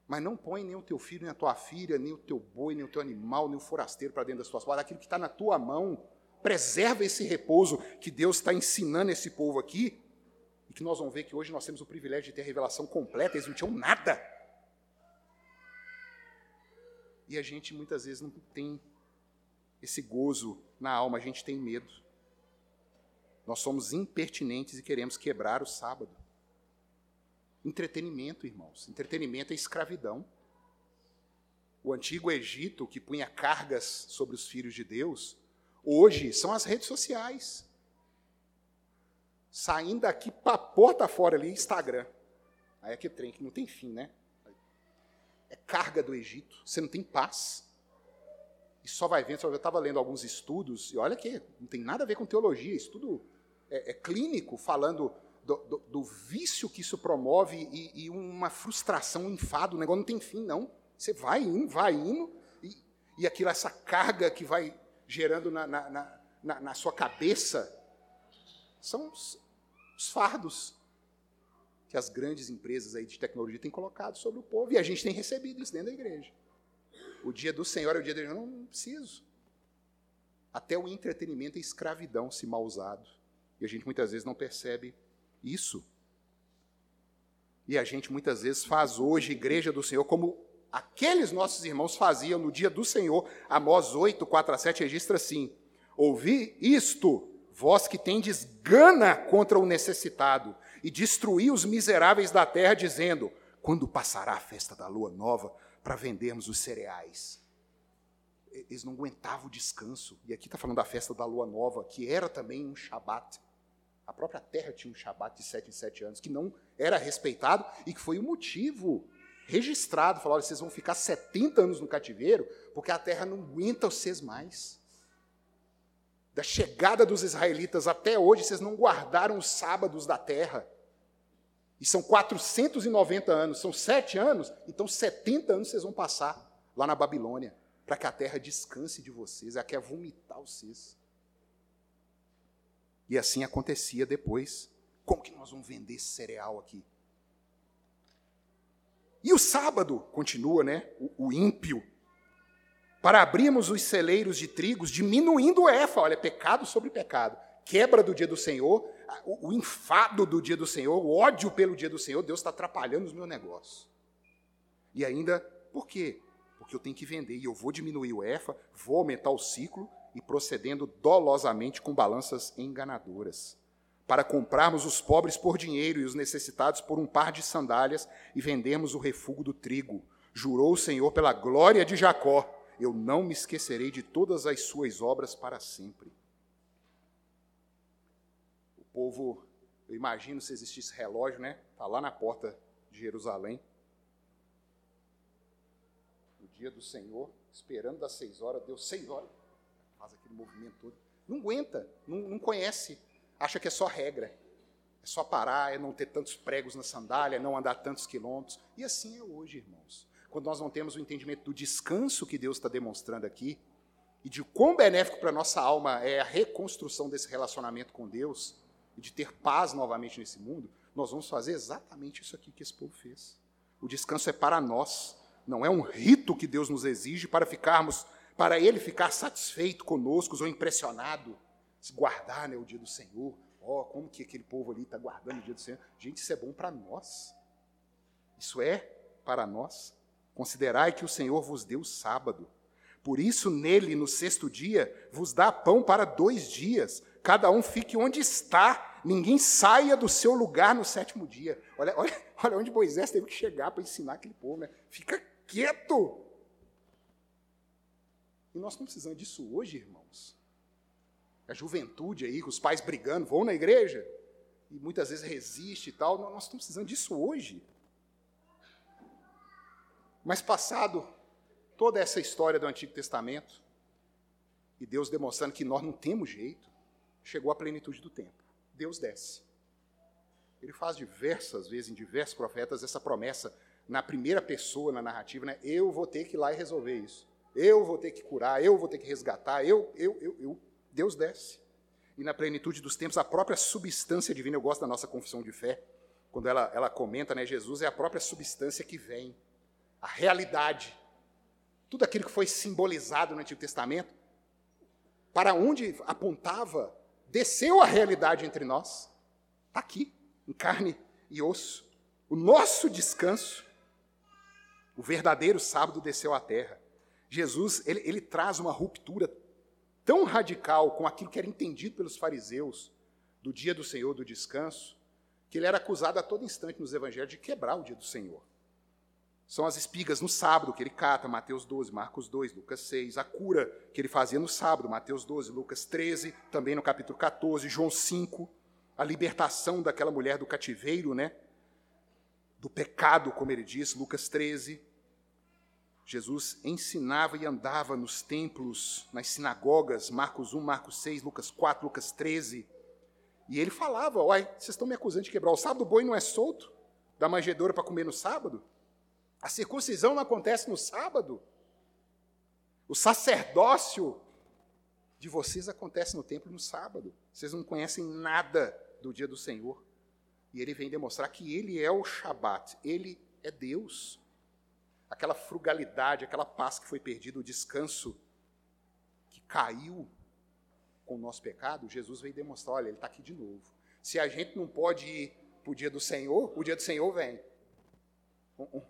Mas não põe nem o teu filho, nem a tua filha, nem o teu boi, nem o teu animal, nem o forasteiro para dentro das tuas portas. Aquilo que está na tua mão, preserva esse repouso que Deus está ensinando esse povo aqui, e que nós vamos ver que hoje nós temos o privilégio de ter a revelação completa, eles não tinham nada. E a gente muitas vezes não tem esse gozo na alma, a gente tem medo. Nós somos impertinentes e queremos quebrar o sábado. Entretenimento, irmãos. Entretenimento é escravidão. O antigo Egito, que punha cargas sobre os filhos de Deus, hoje são as redes sociais saindo daqui para a porta fora ali, Instagram. Aí é que trem que não tem fim, né? É carga do Egito, você não tem paz. E só vai vendo, eu estava lendo alguns estudos, e olha que não tem nada a ver com teologia, estudo é, é clínico, falando do, do, do, vício que isso promove e, e, uma frustração, um enfado, o negócio não tem fim, não. Você vai indo, vai indo, e, e aquilo, essa carga que vai gerando na, na, na, na sua cabeça, são os fardos que as grandes empresas aí de tecnologia têm colocado sobre o povo, e a gente tem recebido isso dentro da igreja. O dia do Senhor é o dia dele, não, não preciso. Até o entretenimento é escravidão se mal usado. E a gente muitas vezes não percebe isso. E a gente muitas vezes faz hoje igreja do Senhor como aqueles nossos irmãos faziam no dia do Senhor. Amós 8, 4 a 7 registra assim: Ouvi isto, vós que tendes gana contra o necessitado, e destruí os miseráveis da terra, dizendo: quando passará a festa da lua nova para vendermos os cereais? Eles não aguentavam o descanso. E aqui está falando da festa da lua nova, que era também um shabat. A própria terra tinha um shabat de sete em sete anos, que não era respeitado e que foi o motivo registrado. Falaram: vocês vão ficar 70 anos no cativeiro, porque a terra não aguenta vocês mais da chegada dos israelitas até hoje, vocês não guardaram os sábados da terra. E são 490 anos, são sete anos, então 70 anos vocês vão passar lá na Babilônia, para que a terra descanse de vocês, ela quer vomitar vocês. E assim acontecia depois. Como que nós vamos vender esse cereal aqui? E o sábado, continua, né? O, o ímpio para abrirmos os celeiros de trigos, diminuindo o EFA, olha, pecado sobre pecado, quebra do dia do Senhor, o, enfado do dia do Senhor, o ódio pelo dia do Senhor, Deus está atrapalhando os meus negócios. E ainda, por quê? Porque eu tenho que vender e eu vou diminuir o EFA, vou aumentar o ciclo e procedendo dolosamente com balanças enganadoras. para comprarmos os pobres por dinheiro e os necessitados por um par de sandálias e vendermos o refúgio do trigo. Jurou o Senhor pela glória de Jacó: Eu não me esquecerei de todas as suas obras para sempre. O povo, eu imagino se existisse relógio, né? Está lá na porta de Jerusalém. O dia do Senhor, esperando das seis horas, deu seis horas, faz aquele movimento todo. Não aguenta, não, não conhece acha que é só regra. É só parar, é não ter tantos pregos na sandália, é não andar tantos quilômetros. E assim é hoje, irmãos. Quando nós não temos o entendimento do descanso que Deus está demonstrando aqui, e de quão benéfico para a nossa alma é a reconstrução desse relacionamento com Deus, e de ter paz novamente nesse mundo, nós vamos fazer exatamente isso aqui que esse povo fez. O descanso é para nós, não é um rito que Deus nos exige para ficarmos, para Ele ficar satisfeito conosco ou impressionado se guardar né, o dia do Senhor. Oh, como que aquele povo ali está guardando o dia do Senhor? Gente, isso é bom para nós. Isso é para nós. Considerai que o Senhor vos deu o sábado. Por isso, nele, no sexto dia, vos dá pão para dois dias. Cada um fique onde está. Ninguém saia do seu lugar no sétimo dia. Olha, olha, olha onde Moisés teve que chegar para ensinar aquele povo. Né? Fica quieto. E nós não precisamos disso hoje, irmãos a juventude aí, com os pais brigando, vão na igreja, e muitas vezes resiste e tal. Nós estamos precisando disso hoje. Mas passado toda essa história do Antigo Testamento, e Deus demonstrando que nós não temos jeito, chegou a plenitude do tempo. Deus desce. Ele faz diversas vezes, em diversos profetas, essa promessa na primeira pessoa na narrativa, né? Eu vou ter que ir lá e resolver isso. Eu vou ter que curar, eu vou ter que resgatar, eu, eu, eu, eu. Deus desce. E na plenitude dos tempos, a própria substância divina, eu gosto da nossa confissão de fé, quando ela, ela comenta, né, Jesus é a própria substância que vem, a realidade. Tudo aquilo que foi simbolizado no Antigo Testamento, para onde apontava, desceu a realidade entre nós. Está aqui, em carne e osso. O nosso descanso, o verdadeiro sábado desceu à terra. Jesus, ele, ele traz uma ruptura tão radical com aquilo que era entendido pelos fariseus do dia do Senhor, do descanso, que ele era acusado a todo instante nos evangelhos de quebrar o dia do Senhor. São as espigas no sábado que ele cata, Mateus 12, Marcos 2, Lucas 6, a cura que ele fazia no sábado, Mateus 12, Lucas 13, também no capítulo 14, João 5, a libertação daquela mulher do cativeiro, né? Do pecado, como ele diz, Lucas 13, Jesus ensinava e andava nos templos, nas sinagogas, Marcos 1, Marcos 6, Lucas 4, Lucas 13. E ele falava: Uai, vocês estão me acusando de quebrar o sábado? O boi não é solto? Da manjedoura para comer no sábado? A circuncisão não acontece no sábado? O sacerdócio de vocês acontece no templo no sábado. Vocês não conhecem nada do dia do Senhor. E ele vem demonstrar que ele é o Shabat, ele é Deus aquela frugalidade, aquela paz que foi perdida, o descanso que caiu com o nosso pecado, Jesus veio demonstrar: olha, ele está aqui de novo. Se a gente não pode ir para o dia do Senhor, o dia do Senhor vem. O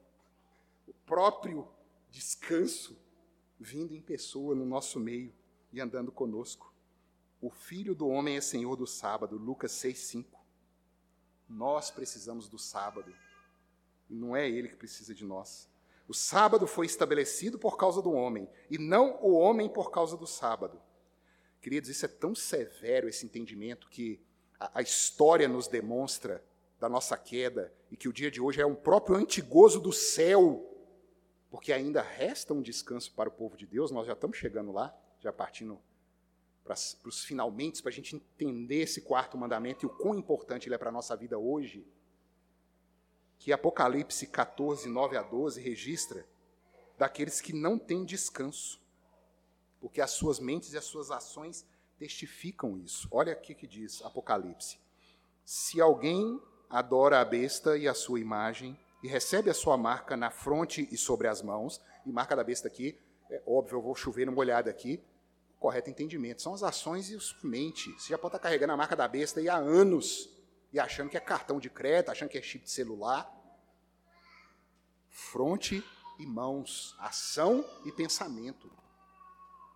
próprio descanso vindo em pessoa no nosso meio e andando conosco. O Filho do Homem é Senhor do sábado, Lucas 6,5. Nós precisamos do sábado, e não é Ele que precisa de nós. O sábado foi estabelecido por causa do homem, e não o homem por causa do sábado. Queridos, isso é tão severo, esse entendimento, que a, a história nos demonstra da nossa queda, e que o dia de hoje é um próprio antigozo do céu, porque ainda resta um descanso para o povo de Deus, nós já estamos chegando lá, já partindo para os finalmente, para a gente entender esse quarto mandamento e o quão importante ele é para a nossa vida hoje que Apocalipse 14, 9 a 12 registra daqueles que não têm descanso, porque as suas mentes e as suas ações testificam isso. Olha aqui que diz Apocalipse: Se alguém adora a besta e a sua imagem, e recebe a sua marca na fronte e sobre as mãos, e marca da besta aqui, é óbvio, eu vou chover numa olhada aqui, correto entendimento, são as ações e os mente. Você já pode estar carregando a marca da besta aí há anos, e achando que é cartão de crédito, achando que é chip de celular. Fronte e mãos, ação e pensamento.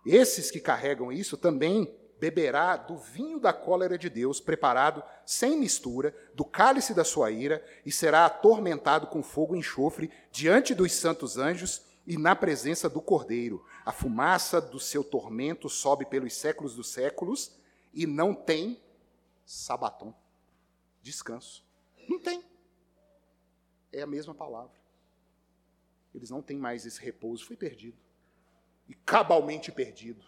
Esses que carregam isso também beberá do vinho da cólera de Deus, preparado sem mistura, do cálice da sua ira, e será atormentado com fogo e enxofre diante dos santos anjos e na presença do Cordeiro. A fumaça do seu tormento sobe pelos séculos dos séculos e não tem sabatom, descanso. Não tem. É a mesma palavra. Eles não têm mais esse repouso, foi perdido. E cabalmente perdido.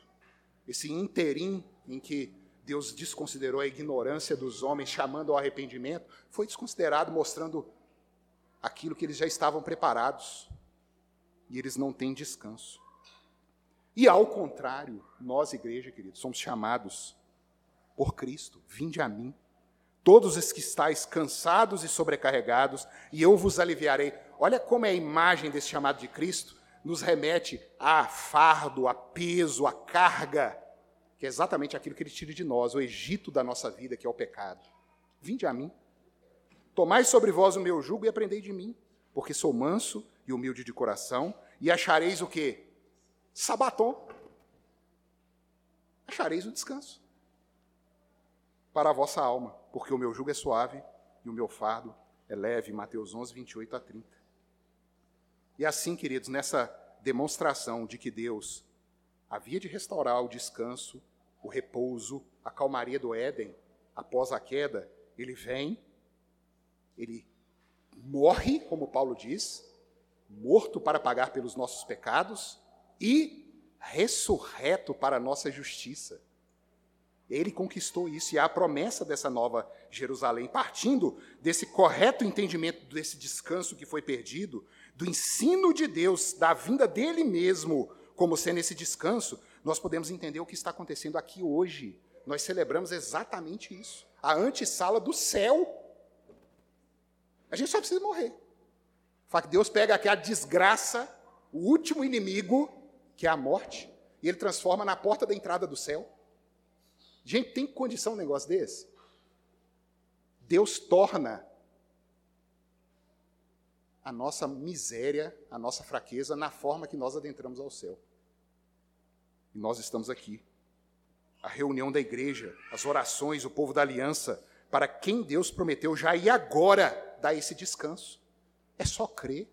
Esse interim em que Deus desconsiderou a ignorância dos homens, chamando ao arrependimento, foi desconsiderado, mostrando aquilo que eles já estavam preparados. E eles não têm descanso. E ao contrário, nós, igreja, queridos, somos chamados por Cristo: vinde a mim, todos os que estáis cansados e sobrecarregados, e eu vos aliviarei. Olha como é a imagem desse chamado de Cristo nos remete a fardo, a peso, a carga que é exatamente aquilo que ele tira de nós, o Egito da nossa vida, que é o pecado. Vinde a mim. Tomai sobre vós o meu jugo e aprendei de mim, porque sou manso e humilde de coração, e achareis o quê? Sabatom. Achareis o descanso para a vossa alma, porque o meu jugo é suave e o meu fardo é leve. Mateus 11, 28 a 30. E assim, queridos, nessa demonstração de que Deus havia de restaurar o descanso o repouso, a calmaria do Éden, após a queda, ele vem, ele morre, como Paulo diz, morto para pagar pelos nossos pecados e ressurreto para a nossa justiça. Ele conquistou isso e há a promessa dessa nova Jerusalém, partindo desse correto entendimento desse descanso que foi perdido, do ensino de Deus, da vinda dele mesmo como sendo esse descanso, nós podemos entender o que está acontecendo aqui hoje. Nós celebramos exatamente isso. A antessala do céu. A gente só precisa morrer. Fato que Deus pega aquela desgraça, o último inimigo, que é a morte, e ele transforma na porta da entrada do céu. Gente, tem condição um negócio desse? Deus torna a nossa miséria, a nossa fraqueza, na forma que nós adentramos ao céu. Nós estamos aqui. A reunião da igreja, as orações, o povo da aliança, para quem Deus prometeu já e agora dar esse descanso. É só crer.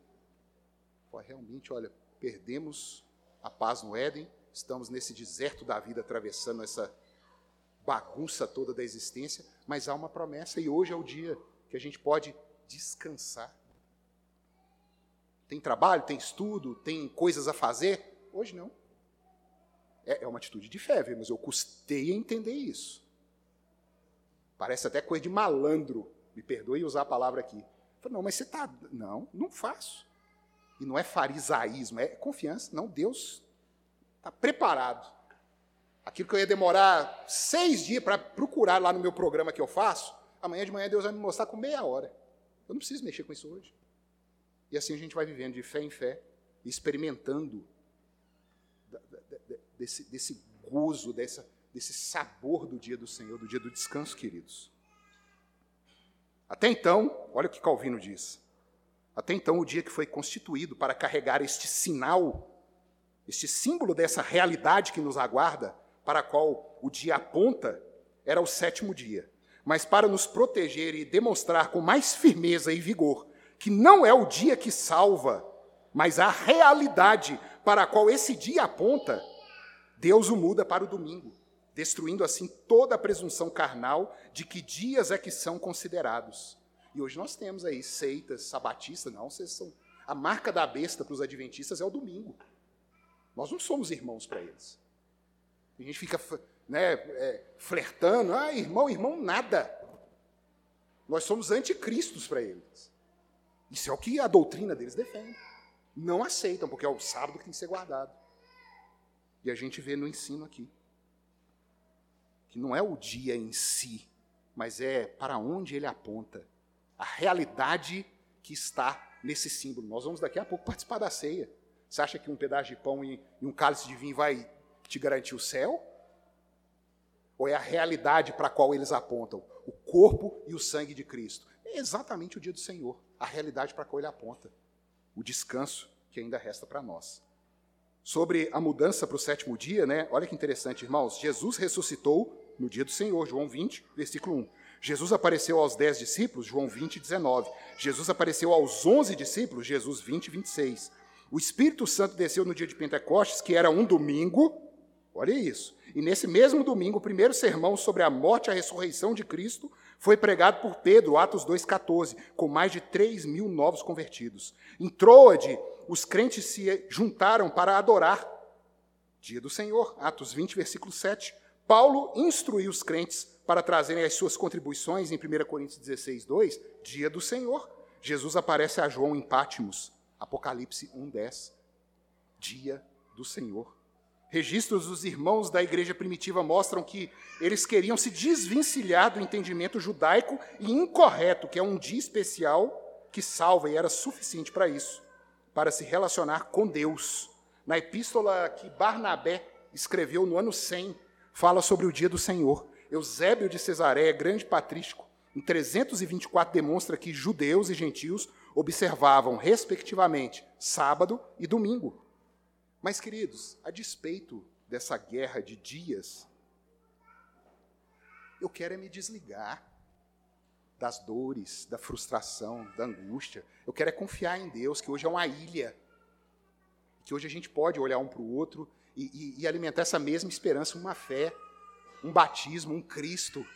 Pô, realmente, olha, perdemos a paz no Éden, estamos nesse deserto da vida atravessando essa bagunça toda da existência, mas há uma promessa e hoje é o dia que a gente pode descansar. Tem trabalho, tem estudo, tem coisas a fazer? Hoje não. É, é uma atitude de fé, mas eu custei a entender isso. Parece até coisa de malandro, me perdoe usar a palavra aqui. Falei, não, mas você está. Não, não faço. E não é farisaísmo, é confiança. Não, Deus está preparado. Aquilo que eu ia demorar seis dias para procurar lá no meu programa que eu faço, amanhã de manhã Deus vai me mostrar com meia hora. Eu não preciso mexer com isso hoje. E assim a gente vai vivendo de fé em fé, experimentando desse, desse gozo, dessa, desse sabor do dia do Senhor, do dia do descanso, queridos. Até então, olha o que Calvino diz. Até então, o dia que foi constituído para carregar este sinal, este símbolo dessa realidade que nos aguarda, para a qual o dia aponta, era o sétimo dia. Mas para nos proteger e demonstrar com mais firmeza e vigor que não é o dia que salva, mas a realidade para a qual esse dia aponta, Deus o muda para o domingo, destruindo assim toda a presunção carnal de que dias é que são considerados. E hoje nós temos aí seitas, sabatistas, não, vocês são. A marca da besta para os adventistas é o domingo. Nós não somos irmãos para eles. A gente fica né, é, flertando, ah, irmão, irmão, nada. Nós somos anticristos para eles. Isso é o que a doutrina deles defende. Não aceitam, porque é o sábado que tem que ser guardado. E a gente vê no ensino aqui que não é o dia em si, mas é para onde ele aponta, a realidade que está nesse símbolo. Nós vamos daqui a pouco participar da ceia. Você acha que um pedaço de pão e, um cálice de vinho vai te garantir o céu? Ou é a realidade para a qual eles apontam? O corpo e o sangue de Cristo. É exatamente o dia do Senhor, a realidade para a qual ele aponta. O descanso que ainda resta para nós. Sobre a mudança para o sétimo dia, né? Olha que interessante, irmãos. Jesus ressuscitou no dia do Senhor, João 20, versículo 1. Jesus apareceu aos dez discípulos, João 20, 19. Jesus apareceu aos onze discípulos, Jesus 20, 26. O Espírito Santo desceu no dia de Pentecostes, que era um domingo, olha isso. E nesse mesmo domingo, o primeiro sermão sobre a morte e a ressurreição de Cristo foi pregado por Pedro, Atos 2,14, com mais de 3 mil novos convertidos. Em Troade, os crentes se juntaram para adorar. Dia do Senhor, Atos 20, versículo 7. Paulo instruiu os crentes para trazerem as suas contribuições em 1 Coríntios 16, 2, dia do Senhor. Jesus aparece a João em Pátimos, Apocalipse 1, 10, dia do Senhor. Registros dos irmãos da igreja primitiva mostram que eles queriam se desvencilhar do entendimento judaico e incorreto, que é um dia especial que salva, e era suficiente para isso, para se relacionar com Deus. Na epístola que Barnabé escreveu no ano 100, fala sobre o dia do Senhor. Eusébio de Cesareia, grande patrístico, em 324 demonstra que judeus e gentios observavam, respectivamente, sábado e domingo. Mas, queridos, a despeito dessa guerra de dias, eu quero é me desligar das dores, da frustração, da angústia. Eu quero é confiar em Deus, que hoje é uma ilha, que hoje a gente pode olhar um para o outro e, e, e alimentar essa mesma esperança, uma fé, um batismo, um Cristo.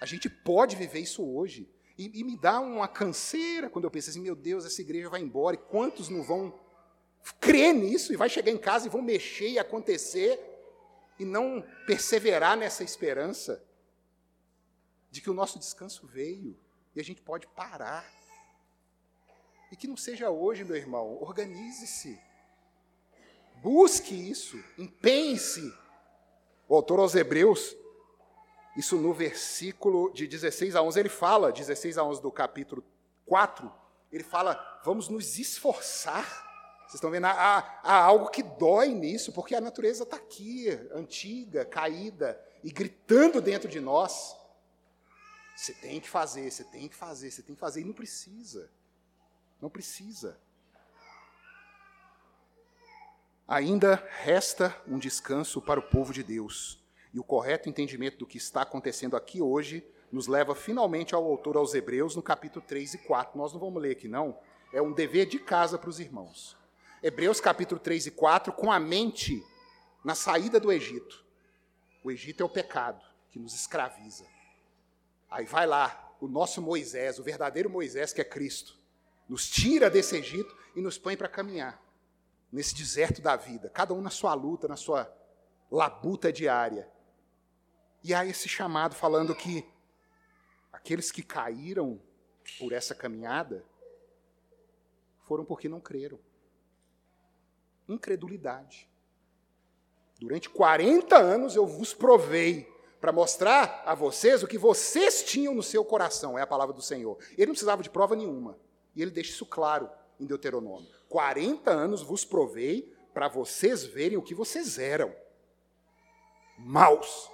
A gente pode viver isso hoje. E, e, me dá uma canseira quando eu penso assim, meu Deus, essa igreja vai embora, e quantos não vão crer nisso e vai chegar em casa e vão mexer e acontecer e não perseverar nessa esperança de que o nosso descanso veio e a gente pode parar. E que não seja hoje, meu irmão, organize-se. Busque isso, empenhe-se. O autor aos Hebreus, isso no versículo de 16 a 11, ele fala, 16 a 11 do capítulo 4, ele fala, vamos nos esforçar vocês estão vendo? Há, há algo que dói nisso, porque a natureza está aqui, antiga, caída, e gritando dentro de nós. Você tem que fazer, você tem que fazer, você tem que fazer, e não precisa. Não precisa. Ainda resta um descanso para o povo de Deus. E o correto entendimento do que está acontecendo aqui hoje nos leva finalmente ao autor aos Hebreus, no capítulo 3 e 4. Nós não vamos ler aqui, não. É um dever de casa para os irmãos. Hebreus capítulo 3 e 4, com a mente na saída do Egito. O Egito é o pecado que nos escraviza. Aí vai lá, o nosso Moisés, o verdadeiro Moisés que é Cristo, nos tira desse Egito e nos põe para caminhar nesse deserto da vida, cada um na sua luta, na sua labuta diária. E há esse chamado falando que aqueles que caíram por essa caminhada foram porque não creram incredulidade. Durante 40 anos eu vos provei para mostrar a vocês o que vocês tinham no seu coração, é a palavra do Senhor. Ele não precisava de prova nenhuma. E ele deixa isso claro em Deuteronômio. 40 anos vos provei para vocês verem o que vocês eram. Maus.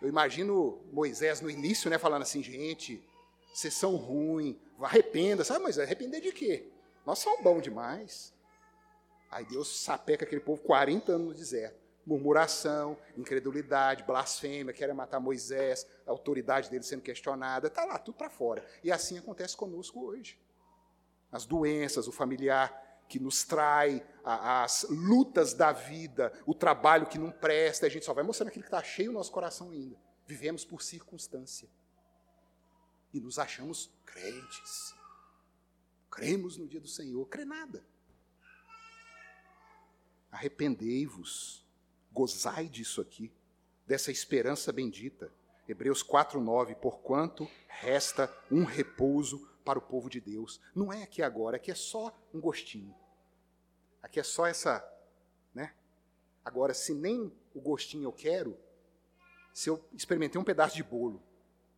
Eu imagino Moisés no início, né, falando assim, gente, vocês são ruins, arrependa. Sabe, mas arrepender de quê? Nós somos bons demais. Aí Deus sapeca aquele povo 40 anos no deserto. Murmuração, incredulidade, blasfêmia, querem matar Moisés, a autoridade dele sendo questionada, está lá, tudo para fora. E assim acontece conosco hoje. As doenças, o familiar que nos trai, as lutas da vida, o trabalho que não presta, a gente só vai mostrando aquilo que está cheio no nosso coração ainda. Vivemos por circunstância. E nos achamos crentes. Cremos no dia do Senhor. Crê nada. Arrependei-vos, gozai disso aqui, dessa esperança bendita. Hebreus 4:9, porquanto resta um repouso para o povo de Deus. Não é aqui agora, aqui é só um gostinho. Aqui é só essa, né? Agora, se nem o gostinho eu quero, se eu experimentei um pedaço de bolo,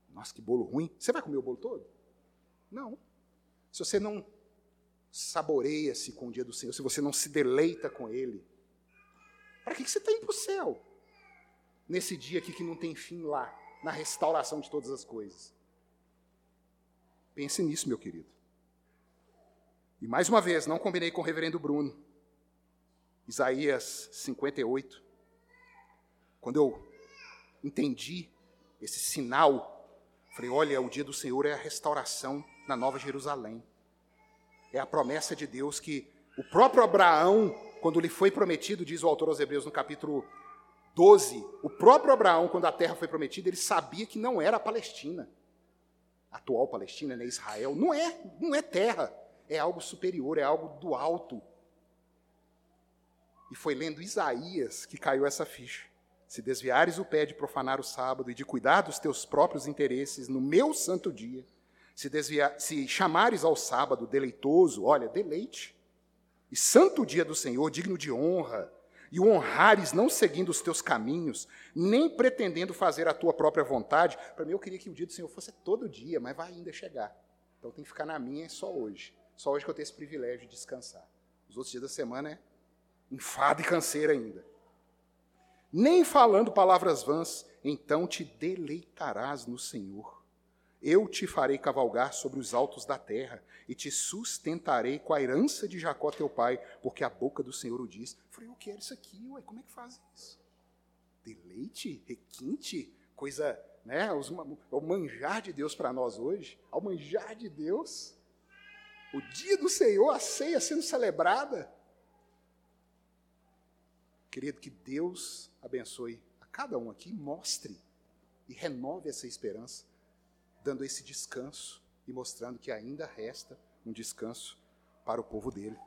nossa, que bolo ruim, você vai comer o bolo todo? Não. Se você não saboreia-se com o dia do Senhor, se você não se deleita com Ele, para que você está indo para o céu? Nesse dia aqui que não tem fim lá, na restauração de todas as coisas. Pense nisso, meu querido. E mais uma vez, não combinei com o reverendo Bruno. Isaías 58. Quando eu entendi esse sinal, falei: olha, o dia do Senhor é a restauração na Nova Jerusalém. É a promessa de Deus que o próprio Abraão, quando lhe foi prometido, diz o autor aos Hebreus no capítulo 12, o próprio Abraão, quando a terra foi prometida, ele sabia que não era a Palestina. A atual Palestina, né, Israel, não é, não é terra, é algo superior, é algo do alto. E foi lendo Isaías que caiu essa ficha. Se desviares o pé de profanar o sábado e de cuidar dos teus próprios interesses no meu santo dia, se, desviar, se chamares ao sábado deleitoso, olha, deleite, e santo dia do Senhor, digno de honra, e o honrares não seguindo os teus caminhos, nem pretendendo fazer a tua própria vontade. Para mim, eu queria que o dia do Senhor fosse todo dia, mas vai ainda chegar. Então tem que ficar na minha só hoje. Só hoje que eu tenho esse privilégio de descansar. Os outros dias da semana é enfado e canseira ainda. Nem falando palavras vãs, então te deleitarás no Senhor. Eu te farei cavalgar sobre os altos da terra e te sustentarei com a herança de Jacó teu pai, porque a boca do Senhor o diz. Eu falei, eu quero isso aqui, ué, como é que faz isso? Deleite, requinte, coisa, né, o manjar de Deus para nós hoje, ao manjar de Deus, o dia do Senhor, a ceia sendo celebrada. Querido, que Deus abençoe a cada um aqui, mostre e renove essa esperança, dando esse descanso e mostrando que ainda resta um descanso para o povo dele.